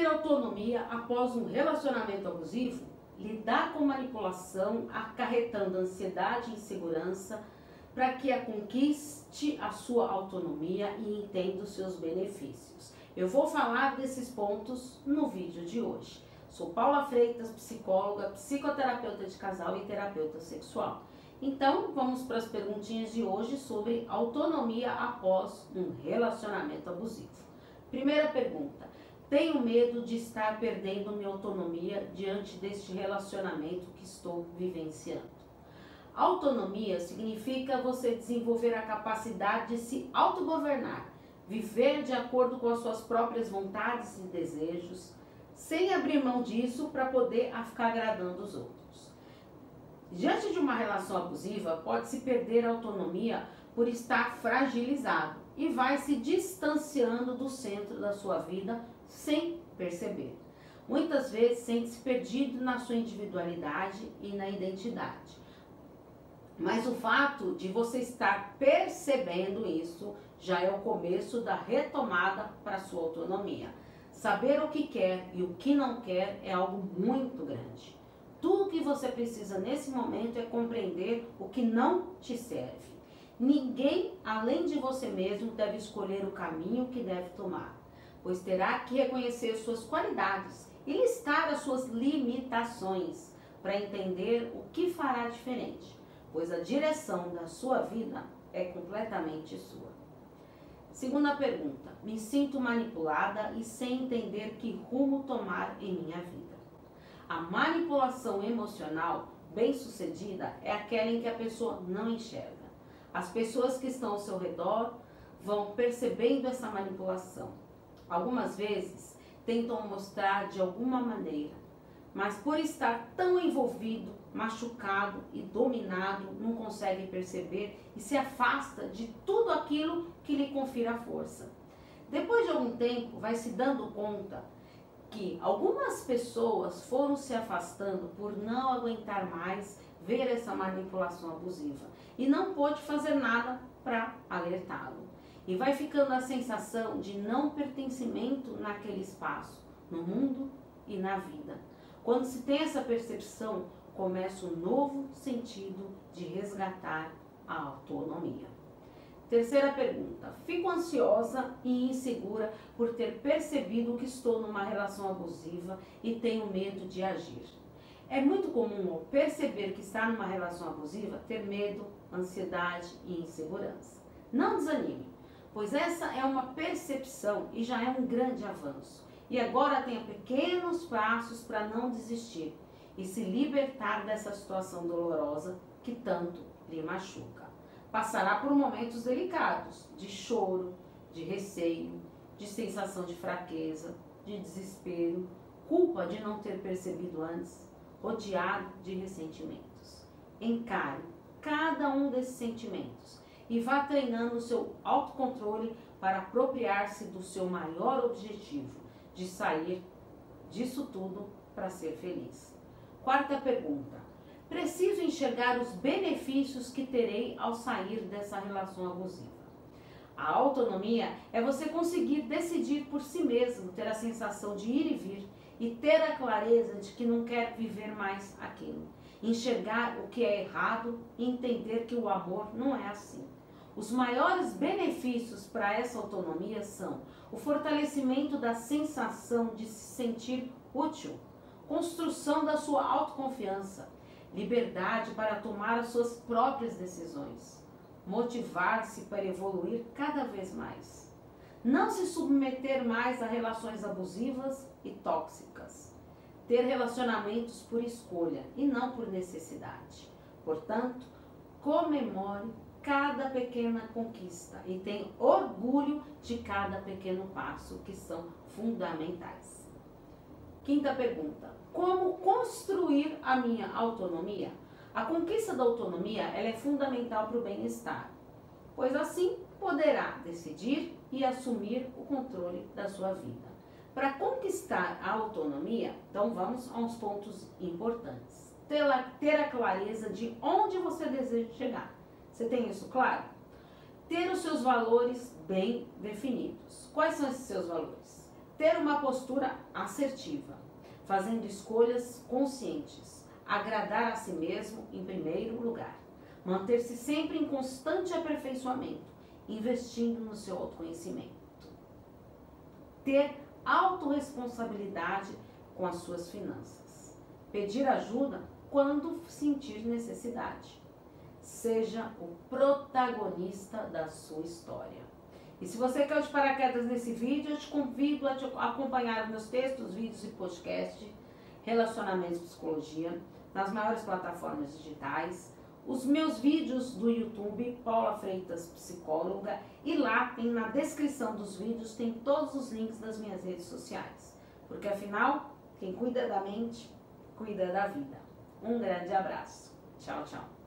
ter autonomia após um relacionamento abusivo? Lidar com manipulação, acarretando ansiedade e insegurança para que a conquiste a sua autonomia e entenda os seus benefícios. Eu vou falar desses pontos no vídeo de hoje. Sou Paula Freitas, psicóloga, psicoterapeuta de casal e terapeuta sexual. Então, vamos para as perguntinhas de hoje sobre autonomia após um relacionamento abusivo. Primeira pergunta: tenho medo de estar perdendo minha autonomia diante deste relacionamento que estou vivenciando. Autonomia significa você desenvolver a capacidade de se autogovernar, viver de acordo com as suas próprias vontades e desejos, sem abrir mão disso para poder ficar agradando os outros. Diante de uma relação abusiva, pode-se perder a autonomia por estar fragilizado e vai se distanciando do centro da sua vida sem perceber. Muitas vezes sente-se perdido na sua individualidade e na identidade. Mas o fato de você estar percebendo isso já é o começo da retomada para sua autonomia. Saber o que quer e o que não quer é algo muito grande. Tudo que você precisa nesse momento é compreender o que não te serve. Ninguém, além de você mesmo, deve escolher o caminho que deve tomar pois terá que reconhecer suas qualidades e listar as suas limitações para entender o que fará diferente, pois a direção da sua vida é completamente sua. Segunda pergunta: me sinto manipulada e sem entender que rumo tomar em minha vida. A manipulação emocional bem-sucedida é aquela em que a pessoa não enxerga. As pessoas que estão ao seu redor vão percebendo essa manipulação Algumas vezes tentam mostrar de alguma maneira, mas por estar tão envolvido, machucado e dominado, não consegue perceber e se afasta de tudo aquilo que lhe confira força. Depois de algum tempo, vai se dando conta que algumas pessoas foram se afastando por não aguentar mais ver essa manipulação abusiva e não pôde fazer nada para alertá-lo. E vai ficando a sensação de não pertencimento naquele espaço, no mundo e na vida. Quando se tem essa percepção, começa um novo sentido de resgatar a autonomia. Terceira pergunta. Fico ansiosa e insegura por ter percebido que estou numa relação abusiva e tenho medo de agir. É muito comum ao perceber que está numa relação abusiva ter medo, ansiedade e insegurança. Não desanime pois essa é uma percepção e já é um grande avanço. E agora tenha pequenos passos para não desistir e se libertar dessa situação dolorosa que tanto lhe machuca. Passará por momentos delicados de choro, de receio, de sensação de fraqueza, de desespero, culpa de não ter percebido antes, rodeado de ressentimentos. Encare cada um desses sentimentos e vá treinando o seu autocontrole para apropriar-se do seu maior objetivo, de sair disso tudo para ser feliz. Quarta pergunta. Preciso enxergar os benefícios que terei ao sair dessa relação abusiva. A autonomia é você conseguir decidir por si mesmo, ter a sensação de ir e vir e ter a clareza de que não quer viver mais aquilo. Enxergar o que é errado e entender que o amor não é assim. Os maiores benefícios para essa autonomia são o fortalecimento da sensação de se sentir útil, construção da sua autoconfiança, liberdade para tomar as suas próprias decisões, motivar-se para evoluir cada vez mais, não se submeter mais a relações abusivas e tóxicas, ter relacionamentos por escolha e não por necessidade. Portanto, comemore cada pequena conquista e tem orgulho de cada pequeno passo que são fundamentais. Quinta pergunta: como construir a minha autonomia? A conquista da autonomia ela é fundamental para o bem-estar, pois assim poderá decidir e assumir o controle da sua vida. Para conquistar a autonomia, então vamos a uns pontos importantes. Ter a clareza de onde você deseja chegar você tem isso claro? Ter os seus valores bem definidos. Quais são esses seus valores? ter uma postura assertiva, fazendo escolhas conscientes, agradar a si mesmo em primeiro lugar, manter-se sempre em constante aperfeiçoamento, investindo no seu autoconhecimento, ter autorresponsabilidade com as suas finanças, pedir ajuda quando sentir necessidade. Seja o protagonista da sua história. E se você quer de paraquedas nesse vídeo, eu te convido a te acompanhar meus textos, vídeos e podcasts, relacionamentos e psicologia, nas maiores plataformas digitais, os meus vídeos do YouTube, Paula Freitas Psicóloga, e lá tem na descrição dos vídeos tem todos os links das minhas redes sociais. Porque afinal, quem cuida da mente, cuida da vida. Um grande abraço. Tchau, tchau.